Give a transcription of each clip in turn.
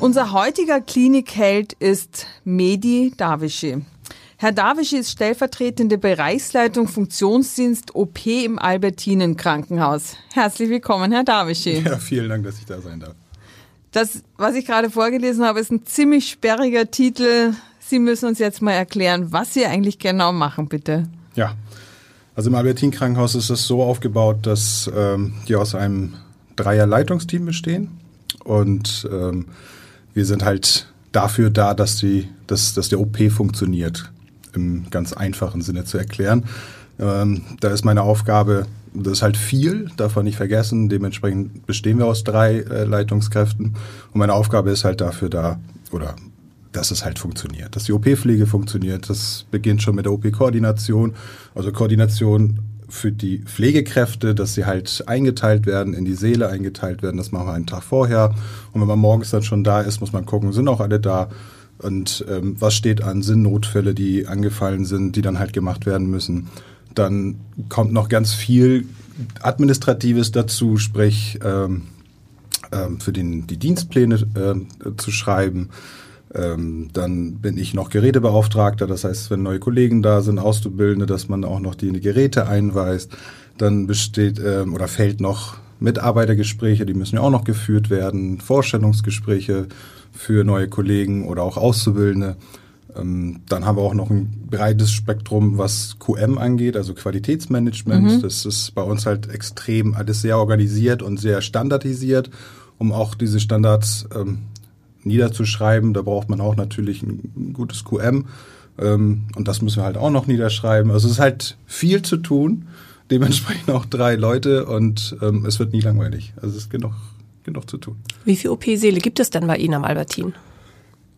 Unser heutiger Klinikheld ist Medi Davischi. Herr Davischi ist stellvertretende Bereichsleitung Funktionsdienst OP im Albertinen Krankenhaus. Herzlich willkommen, Herr Davischi. Ja, vielen Dank, dass ich da sein darf. Das, was ich gerade vorgelesen habe, ist ein ziemlich sperriger Titel. Sie müssen uns jetzt mal erklären, was Sie eigentlich genau machen, bitte. Ja, also im Albertin Krankenhaus ist es so aufgebaut, dass ähm, die aus einem Dreier-Leitungsteam bestehen und ähm, wir sind halt dafür da, dass, die, dass, dass der OP funktioniert, im ganz einfachen Sinne zu erklären. Ähm, da ist meine Aufgabe, das ist halt viel, darf man nicht vergessen. Dementsprechend bestehen wir aus drei äh, Leitungskräften. Und meine Aufgabe ist halt dafür da, oder dass es halt funktioniert, dass die OP-Pflege funktioniert. Das beginnt schon mit der OP-Koordination, also Koordination für die Pflegekräfte, dass sie halt eingeteilt werden, in die Seele eingeteilt werden. Das machen wir einen Tag vorher. Und wenn man morgens dann schon da ist, muss man gucken, sind auch alle da und ähm, was steht an, sind Notfälle, die angefallen sind, die dann halt gemacht werden müssen. Dann kommt noch ganz viel Administratives dazu, sprich ähm, ähm, für den, die Dienstpläne äh, zu schreiben. Ähm, dann bin ich noch Gerätebeauftragter, das heißt, wenn neue Kollegen da sind, Auszubildende, dass man auch noch die Geräte einweist. Dann besteht ähm, oder fällt noch Mitarbeitergespräche, die müssen ja auch noch geführt werden, Vorstellungsgespräche für neue Kollegen oder auch Auszubildende. Ähm, dann haben wir auch noch ein breites Spektrum, was QM angeht, also Qualitätsmanagement. Mhm. Das ist bei uns halt extrem alles sehr organisiert und sehr standardisiert, um auch diese Standards ähm, niederzuschreiben. Da braucht man auch natürlich ein gutes QM. Ähm, und das müssen wir halt auch noch niederschreiben. Also es ist halt viel zu tun. Dementsprechend auch drei Leute und ähm, es wird nie langweilig. Also es ist genug, genug zu tun. Wie viele OP-Säle gibt es denn bei Ihnen am Albertin?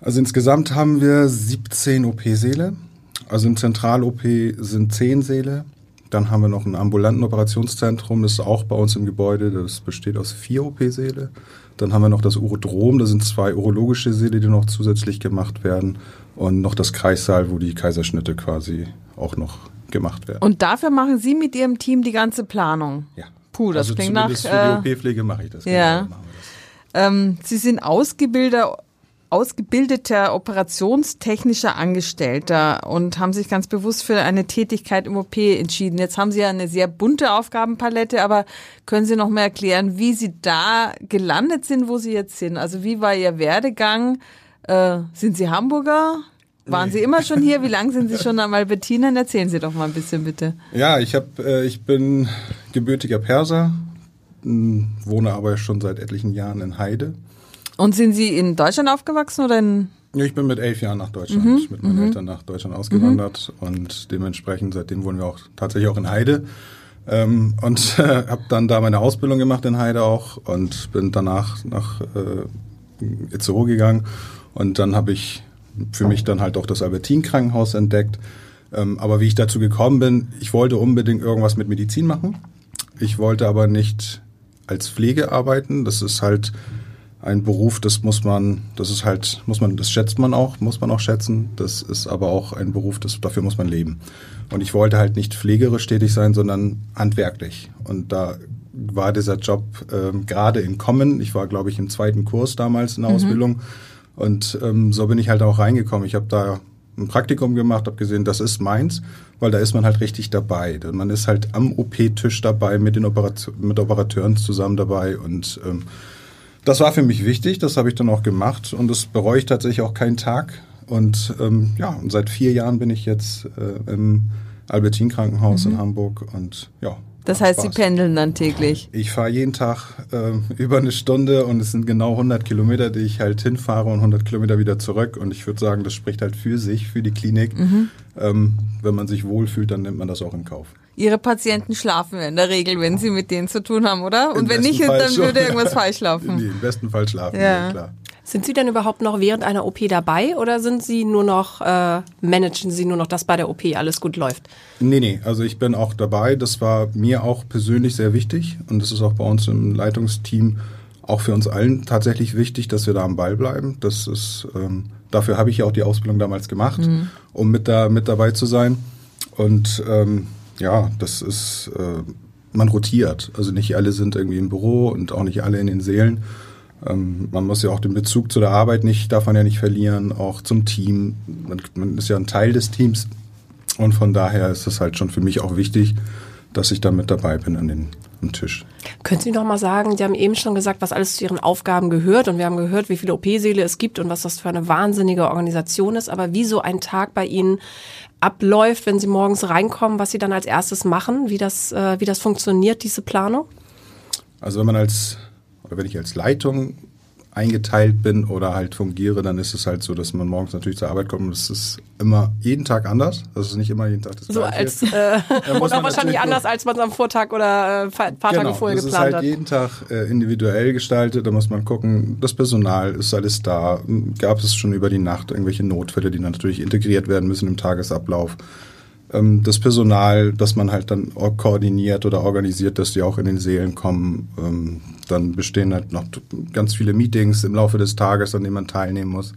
Also insgesamt haben wir 17 OP-Säle. Also im Zentral-OP sind 10 Säle. Dann haben wir noch ein ambulanten Operationszentrum, das ist auch bei uns im Gebäude. Das besteht aus vier OP-Säle. Dann haben wir noch das Urodrom, da sind zwei urologische Säle, die noch zusätzlich gemacht werden. Und noch das Kreissaal, wo die Kaiserschnitte quasi auch noch gemacht werden. Und dafür machen Sie mit Ihrem Team die ganze Planung? Ja. Puh, das also klingt nach... Für die OP-Pflege mache ich das. Ja. Genau, ähm, Sie sind Ausgebilder ausgebildeter operationstechnischer Angestellter und haben sich ganz bewusst für eine Tätigkeit im OP entschieden. Jetzt haben Sie ja eine sehr bunte Aufgabenpalette, aber können Sie noch mal erklären, wie Sie da gelandet sind, wo Sie jetzt sind? Also wie war Ihr Werdegang? Äh, sind Sie Hamburger? Waren nee. Sie immer schon hier? Wie lange sind Sie schon am Albertinen? Erzählen Sie doch mal ein bisschen bitte. Ja, ich habe, äh, ich bin gebürtiger Perser, wohne aber schon seit etlichen Jahren in Heide und sind Sie in Deutschland aufgewachsen oder in ja, ich bin mit elf Jahren nach Deutschland, mhm. mit meinen mhm. Eltern nach Deutschland ausgewandert mhm. und dementsprechend seitdem wohnen wir auch tatsächlich auch in Heide ähm, und äh, habe dann da meine Ausbildung gemacht in Heide auch und bin danach nach äh, Itzehoe gegangen und dann habe ich für mich dann halt auch das Albertin Krankenhaus entdeckt. Ähm, aber wie ich dazu gekommen bin, ich wollte unbedingt irgendwas mit Medizin machen. Ich wollte aber nicht als Pflege arbeiten. Das ist halt ein Beruf, das muss man, das ist halt, muss man, das schätzt man auch, muss man auch schätzen. Das ist aber auch ein Beruf, das, dafür muss man leben. Und ich wollte halt nicht pflegerisch tätig sein, sondern handwerklich. Und da war dieser Job ähm, gerade in Kommen. Ich war, glaube ich, im zweiten Kurs damals in der mhm. Ausbildung. Und ähm, so bin ich halt auch reingekommen. Ich habe da ein Praktikum gemacht, habe gesehen, das ist meins, weil da ist man halt richtig dabei. Man ist halt am OP-Tisch dabei, mit den Operation, mit Operateuren zusammen dabei und ähm, das war für mich wichtig, das habe ich dann auch gemacht und das bereue ich tatsächlich auch keinen Tag. Und ähm, ja, und seit vier Jahren bin ich jetzt äh, im Albertin Krankenhaus mhm. in Hamburg und ja. Das heißt, Spaß. Sie pendeln dann täglich? Ich fahre jeden Tag äh, über eine Stunde und es sind genau 100 Kilometer, die ich halt hinfahre und 100 Kilometer wieder zurück. Und ich würde sagen, das spricht halt für sich, für die Klinik. Mhm. Ähm, wenn man sich wohlfühlt, dann nimmt man das auch in Kauf. Ihre Patienten schlafen in der Regel, wenn Sie mit denen zu tun haben, oder? Und Im wenn nicht, Fall dann schon. würde irgendwas falsch laufen. Nee, Im besten Fall schlafen Ja. wir, klar. Sind Sie denn überhaupt noch während einer OP dabei oder sind Sie nur noch, äh, managen Sie nur noch, dass bei der OP alles gut läuft? Nee, nee, also ich bin auch dabei. Das war mir auch persönlich sehr wichtig und das ist auch bei uns im Leitungsteam auch für uns allen tatsächlich wichtig, dass wir da am Ball bleiben. Das ist, ähm, dafür habe ich ja auch die Ausbildung damals gemacht, um mit da mit dabei zu sein. Und ähm, ja, das ist, äh, man rotiert. Also nicht alle sind irgendwie im Büro und auch nicht alle in den Seelen. Ähm, man muss ja auch den Bezug zu der Arbeit nicht, darf man ja nicht verlieren, auch zum Team. Man, man ist ja ein Teil des Teams und von daher ist es halt schon für mich auch wichtig, dass ich da mit dabei bin an den, am Tisch. Können Sie noch mal sagen, Sie haben eben schon gesagt, was alles zu Ihren Aufgaben gehört und wir haben gehört, wie viele OP-Säle es gibt und was das für eine wahnsinnige Organisation ist, aber wie so ein Tag bei Ihnen abläuft, wenn Sie morgens reinkommen, was Sie dann als erstes machen, wie das, äh, wie das funktioniert, diese Planung? Also wenn man als, oder wenn ich als Leitung eingeteilt bin oder halt fungiere, dann ist es halt so, dass man morgens natürlich zur Arbeit kommt und es ist immer jeden Tag anders. Das ist nicht immer jeden Tag das So Gleiche. als, äh, oder wahrscheinlich anders, als man es am Vortag oder äh, paar paar Tage vorher das geplant ist halt hat. jeden Tag äh, individuell gestaltet. Da muss man gucken, das Personal ist alles da. Gab es schon über die Nacht irgendwelche Notfälle, die dann natürlich integriert werden müssen im Tagesablauf. Ähm, das Personal, das man halt dann koordiniert oder organisiert, dass die auch in den Seelen kommen. Ähm, dann bestehen halt noch ganz viele Meetings im Laufe des Tages, an denen man teilnehmen muss.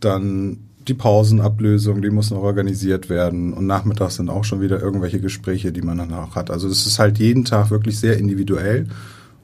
Dann die Pausenablösung, die muss noch organisiert werden. Und nachmittags sind auch schon wieder irgendwelche Gespräche, die man dann auch hat. Also es ist halt jeden Tag wirklich sehr individuell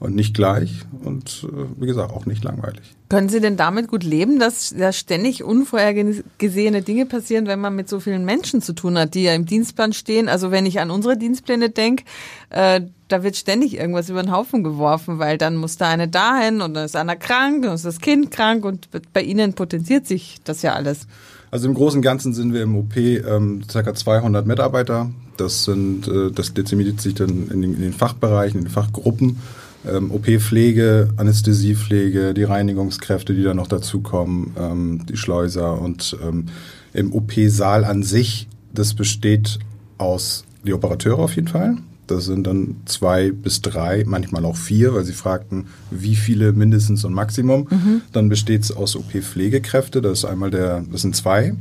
und nicht gleich und äh, wie gesagt auch nicht langweilig. Können Sie denn damit gut leben, dass da ständig unvorhergesehene Dinge passieren, wenn man mit so vielen Menschen zu tun hat, die ja im Dienstplan stehen? Also wenn ich an unsere Dienstpläne denke, äh, da wird ständig irgendwas über den Haufen geworfen, weil dann muss da eine dahin und dann ist einer krank, dann ist das Kind krank und bei Ihnen potenziert sich das ja alles. Also im Großen und Ganzen sind wir im OP ähm, ca. 200 Mitarbeiter. Das sind, äh, das dezimiert sich dann in den, in den Fachbereichen, in den Fachgruppen. Ähm, OP-Pflege, Anästhesiepflege, die Reinigungskräfte, die dann noch dazukommen, ähm, die Schleuser und ähm, im OP-Saal an sich, das besteht aus die Operateure auf jeden Fall. Das sind dann zwei bis drei, manchmal auch vier, weil sie fragten, wie viele mindestens und Maximum. Dann besteht es aus OP-Pflegekräfte. Das ist einmal der, das sind zwei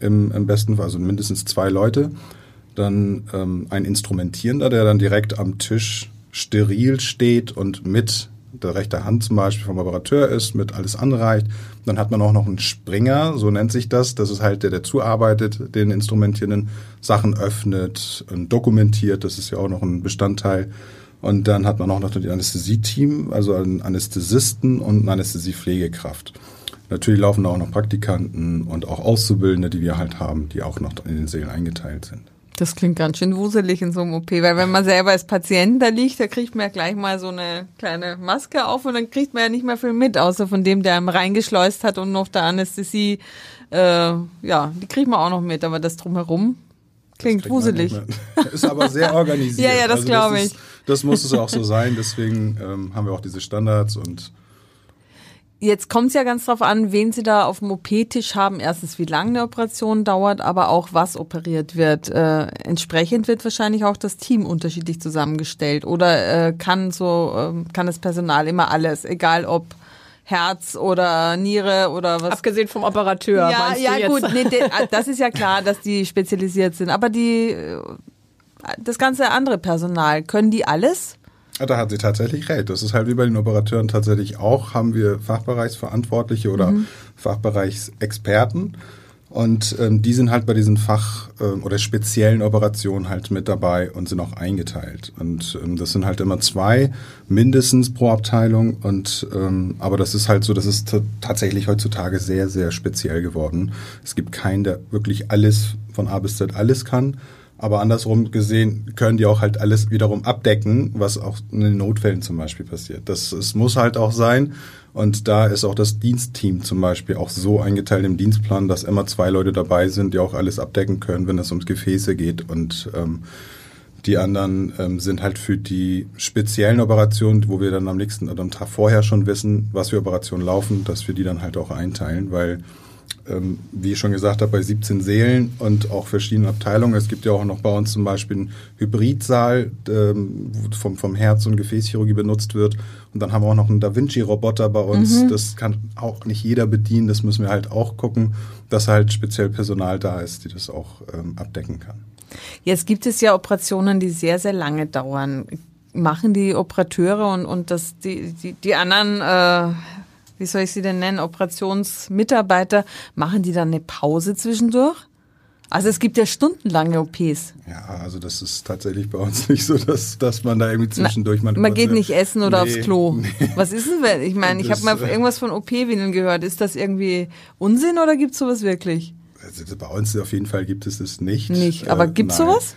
im, im besten Fall, also mindestens zwei Leute. Dann ähm, ein Instrumentierender, der dann direkt am Tisch steril steht und mit der rechten Hand zum Beispiel vom Operateur ist, mit alles anreicht. Dann hat man auch noch einen Springer, so nennt sich das. Das ist halt der, der zuarbeitet, den Instrumentierenden, Sachen öffnet, und dokumentiert. Das ist ja auch noch ein Bestandteil. Und dann hat man auch noch das Anästhesie-Team, also einen Anästhesisten und eine Anästhesiepflegekraft. Natürlich laufen da auch noch Praktikanten und auch Auszubildende, die wir halt haben, die auch noch in den Seelen eingeteilt sind. Das klingt ganz schön wuselig in so einem OP, weil wenn man selber als Patient da liegt, da kriegt man ja gleich mal so eine kleine Maske auf und dann kriegt man ja nicht mehr viel mit, außer von dem, der einem reingeschleust hat und noch der Anästhesie. Äh, ja, die kriegt man auch noch mit, aber das drumherum klingt man wuselig. Ist aber sehr organisiert. Ja, ja, das glaub ist- ich. Das muss es auch so sein. Deswegen ähm, haben wir auch diese Standards und Jetzt kommt es ja ganz drauf an, wen Sie da auf dem OP-Tisch haben. Erstens, wie lange eine Operation dauert, aber auch was operiert wird. Äh, entsprechend wird wahrscheinlich auch das Team unterschiedlich zusammengestellt. Oder äh, kann so ähm, kann das Personal immer alles, egal ob Herz oder Niere oder was. Abgesehen vom Operateur, ja, ja jetzt? gut, nee, de, das ist ja klar, dass die spezialisiert sind. Aber die äh, das ganze andere Personal, können die alles? Ja, Da hat sie tatsächlich recht. Das ist halt wie bei den Operateuren tatsächlich auch, haben wir Fachbereichsverantwortliche oder Fachbereichsexperten. Und ähm, die sind halt bei diesen Fach- ähm, oder speziellen Operationen halt mit dabei und sind auch eingeteilt. Und ähm, das sind halt immer zwei mindestens pro Abteilung. Und ähm, aber das ist halt so, das ist tatsächlich heutzutage sehr, sehr speziell geworden. Es gibt keinen, der wirklich alles von A bis Z alles kann. Aber andersrum gesehen können die auch halt alles wiederum abdecken, was auch in den Notfällen zum Beispiel passiert. Das, es muss halt auch sein. Und da ist auch das Dienstteam zum Beispiel auch so eingeteilt im Dienstplan, dass immer zwei Leute dabei sind, die auch alles abdecken können, wenn es ums Gefäße geht. Und ähm, die anderen ähm, sind halt für die speziellen Operationen, wo wir dann am nächsten oder am Tag vorher schon wissen, was für Operationen laufen, dass wir die dann halt auch einteilen, weil ähm, wie ich schon gesagt habe, bei 17 Sälen und auch verschiedenen Abteilungen. Es gibt ja auch noch bei uns zum Beispiel einen Hybridsaal, ähm, wo vom, vom Herz- und Gefäßchirurgie benutzt wird. Und dann haben wir auch noch einen Da Vinci-Roboter bei uns. Das kann auch nicht jeder bedienen. Das müssen wir halt auch gucken, dass halt speziell Personal da ist, die das auch ähm, abdecken kann. Jetzt gibt es ja Operationen, die sehr, sehr lange dauern. Machen die Operateure und, und das, die, die, die anderen, äh, wie soll ich sie denn nennen, Operationsmitarbeiter, machen die dann eine Pause zwischendurch? Also es gibt ja stundenlange OPs. Ja, also das ist tatsächlich bei uns nicht so, dass, dass man da irgendwie zwischendurch mal... Man geht nicht essen oder Nee, aufs Klo. nee. Was ist denn, wenn- ich meine, ich habe mal äh, irgendwas von OP-Windeln gehört. Ist das irgendwie Unsinn oder gibt's sowas wirklich? Also bei uns auf jeden Fall gibt es das nicht. Nicht. Aber Äh, gibt's nein. sowas?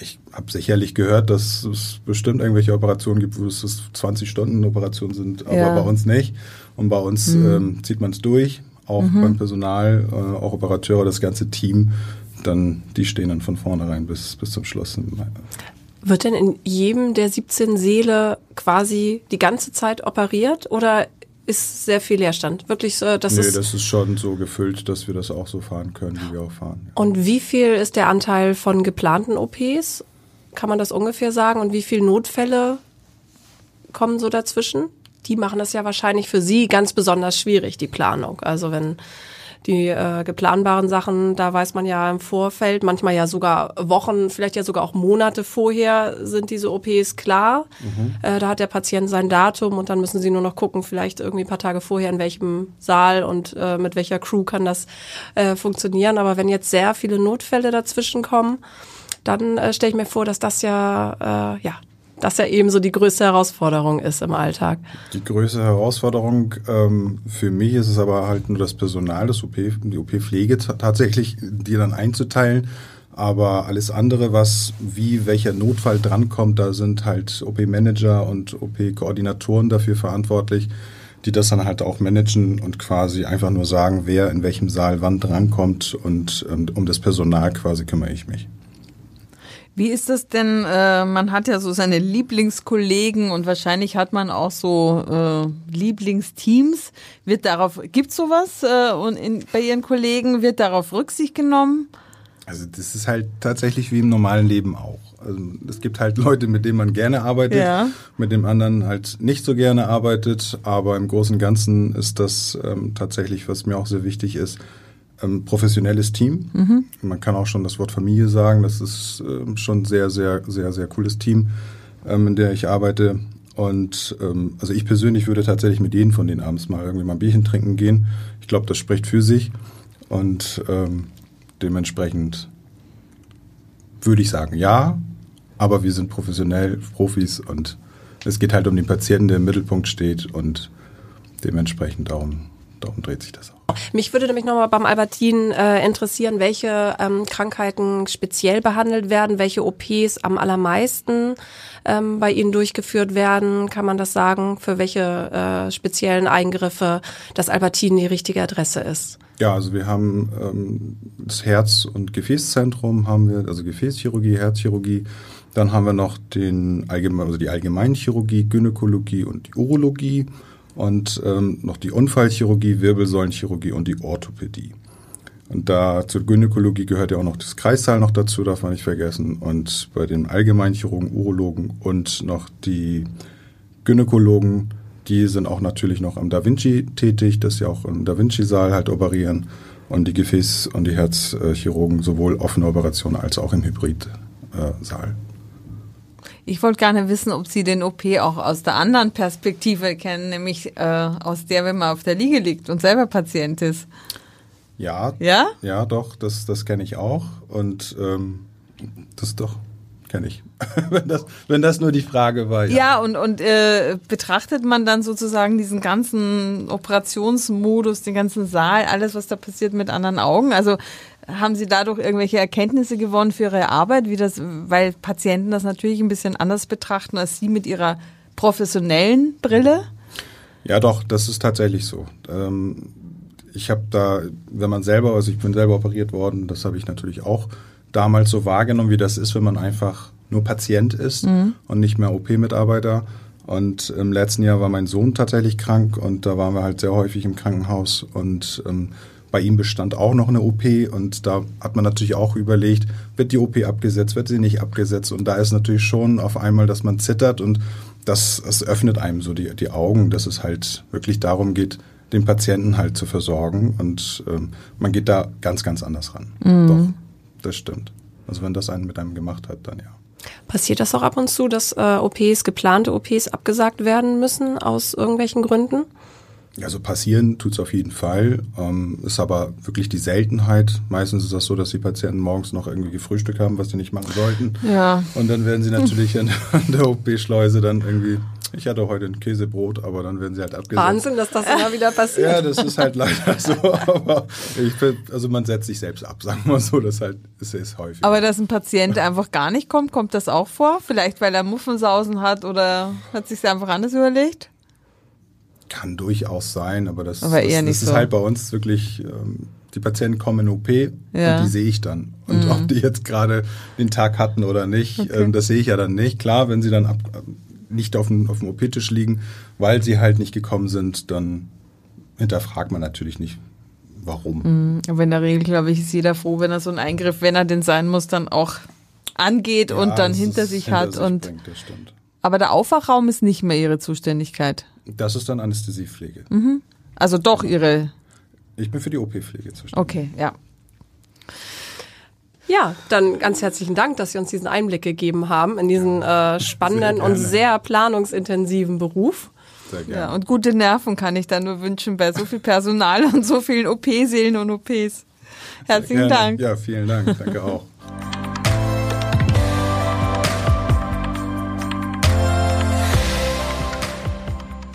Ich habe sicherlich gehört, dass es bestimmt irgendwelche Operationen gibt, wo es 20 Stunden Operationen sind, aber Ja. Mhm. bei uns nicht. Und bei uns ähm, zieht man es durch, auch beim Personal, äh, auch Operateure, das ganze Team. Dann die stehen dann von vornherein bis bis zum Schluss. Wird denn in jedem der 17 Seele quasi die ganze Zeit operiert oder ist sehr viel Leerstand? Wirklich so, das nee, ist. das ist schon so gefüllt, dass wir das auch so fahren können, wie wir auch fahren. ja. und wie viel ist der Anteil von geplanten OPs? Kann man das ungefähr sagen? Und wie viele Notfälle kommen so dazwischen? Die machen das ja wahrscheinlich für Sie ganz besonders schwierig, die Planung. Also wenn die äh, geplanbaren Sachen, da weiß man ja im Vorfeld, manchmal ja sogar Wochen, vielleicht ja sogar auch Monate vorher sind diese OPs klar. Äh, da hat der Patient sein Datum und dann müssen sie nur noch gucken, vielleicht irgendwie ein paar Tage vorher, in welchem Saal und äh, mit welcher Crew kann das äh, funktionieren. Aber wenn jetzt sehr viele Notfälle dazwischen kommen, dann äh, stelle ich mir vor, dass das ja, äh, ja, das ja eben so die größte Herausforderung ist im Alltag. Die größte Herausforderung ähm, für mich ist es aber halt nur das Personal, das OP, die OP-Pflege ta- tatsächlich, die dann einzuteilen. Aber alles andere, was wie welcher Notfall drankommt, da sind halt OP-Manager und OP-Koordinatoren dafür verantwortlich, die das dann halt auch managen und quasi einfach nur sagen, wer in welchem Saal wann drankommt und ähm, um das Personal quasi kümmere ich mich. Wie ist das denn? Äh, man hat ja so seine Lieblingskollegen und wahrscheinlich hat man auch so äh, Lieblingsteams. Wird darauf gibt's sowas äh, und in, bei Ihren Kollegen wird darauf Rücksicht genommen? Also das ist halt tatsächlich wie im normalen Leben auch. Also es gibt halt Leute, mit denen man gerne arbeitet, Ja. mit dem anderen halt nicht so gerne arbeitet, aber im Großen und Ganzen ist das ähm, tatsächlich, was mir auch sehr wichtig ist, ähm, professionelles Team. Man kann auch schon das Wort Familie sagen. Das ist ähm, schon sehr, sehr, sehr, sehr cooles Team, ähm, in der ich arbeite. Und ähm, also ich persönlich würde tatsächlich mit jedem von denen abends mal irgendwie mal ein Bierchen trinken gehen. Ich glaube, das spricht für sich. Und ähm, dementsprechend würde ich sagen, ja, aber wir sind professionell, Profis und es geht halt um den Patienten, der im Mittelpunkt steht und dementsprechend darum, darum dreht sich das auch. Mich würde nämlich nochmal beim Albertin äh, interessieren, welche ähm, Krankheiten speziell behandelt werden, welche OPs am allermeisten ähm, bei Ihnen durchgeführt werden. Kann man das sagen, für welche äh, speziellen Eingriffe das Albertin die richtige Adresse ist? Ja, also wir haben ähm, das Herz- und Gefäßzentrum, haben wir, also Gefäßchirurgie, Herzchirurgie. Dann haben wir noch den Allgemein, also die Allgemeinchirurgie, Gynäkologie und die Urologie und ähm, noch die Unfallchirurgie, Wirbelsäulenchirurgie und die Orthopädie. Und da zur Gynäkologie gehört ja auch noch das Kreissaal noch dazu, darf man nicht vergessen. Und bei den Allgemeinchirurgen, Urologen und noch die Gynäkologen, die sind auch natürlich noch am Da Vinci tätig, dass sie auch im Da Vinci-Saal halt operieren. Und die Gefäß- und die Herzchirurgen sowohl offene Operationen als auch im Hybrid-Saal. Ich wollte gerne wissen, ob Sie den OP auch aus der anderen Perspektive kennen, nämlich äh, aus der, wenn man auf der Liege liegt und selber Patient ist. Ja, Ja? ja, doch, das, das kenne ich auch. Und ähm, das doch, kenne ich. wenn, das, wenn das nur die Frage war. Ja, und, und äh, betrachtet man dann sozusagen diesen ganzen Operationsmodus, den ganzen Saal, alles, was da passiert, mit anderen Augen? Also haben Sie dadurch irgendwelche Erkenntnisse gewonnen für Ihre Arbeit, wie das, weil Patienten das natürlich ein bisschen anders betrachten als Sie mit Ihrer professionellen Brille? Ja, doch, das ist tatsächlich so. Ähm, ich habe da, wenn man selber, also ich bin selber operiert worden, das habe ich natürlich auch damals so wahrgenommen, wie das ist, wenn man einfach nur Patient ist und nicht mehr OP-Mitarbeiter. Und im letzten Jahr war mein Sohn tatsächlich krank und da waren wir halt sehr häufig im Krankenhaus und ähm, bei ihm bestand auch noch eine OP und da hat man natürlich auch überlegt, wird die OP abgesetzt, wird sie nicht abgesetzt und da ist natürlich schon auf einmal, dass man zittert und das, das öffnet einem so die, die Augen, dass es halt wirklich darum geht, den Patienten halt zu versorgen und ähm, man geht da ganz, ganz anders ran. Mhm. Doch, das stimmt. Also wenn das einen mit einem gemacht hat, dann ja. Passiert das auch ab und zu, dass äh, OPs, geplante OPs abgesagt werden müssen aus irgendwelchen Gründen? Also passieren tut es auf jeden Fall, ähm, ist aber wirklich die Seltenheit. Meistens ist das so, dass die Patienten morgens noch irgendwie gefrühstückt haben, was sie nicht machen sollten. Ja. Und dann werden sie natürlich an, an der OP-Schleuse dann irgendwie ich hatte heute ein Käsebrot, aber dann werden sie halt abgesetzt. Wahnsinn, dass das immer wieder passiert. Ja, das ist halt leider so. Aber ich also man setzt sich selbst ab, sagen wir so. Das halt ist, ist häufig. Aber dass ein Patient einfach gar nicht kommt, kommt das auch vor? Vielleicht weil er Muffensausen hat oder hat sich einfach anders überlegt? Kann durchaus sein, aber das, aber das, das ist so. halt bei uns wirklich, ähm, die Patienten kommen in OP ja. und die sehe ich dann. Und mhm. ob die jetzt gerade den Tag hatten oder nicht, okay. ähm, das sehe ich ja dann nicht. Klar, wenn sie dann ab, nicht auf dem, auf dem OP-Tisch liegen, weil sie halt nicht gekommen sind, dann hinterfragt man natürlich nicht, warum. Mhm. Aber in der Regel, glaube ich, ist jeder froh, wenn er so einen Eingriff, wenn er den sein muss, dann auch angeht ja, und dann hinter sich hinter hat. Sich und bringt. Aber der Aufwachraum ist nicht mehr ihre Zuständigkeit. Das ist dann Anästhesiepflege. Mhm. Also doch ihre. Ich bin für die OP-Pflege zuständig. Okay, ja. Ja, dann ganz herzlichen Dank, dass Sie uns diesen Einblick gegeben haben in diesen äh, spannenden sehr und sehr planungsintensiven Beruf. Sehr gerne. Ja, und gute Nerven kann ich da nur wünschen bei so viel Personal und so vielen OP-Seelen und OPs. Herzlichen Dank. Ja, vielen Dank. Danke auch.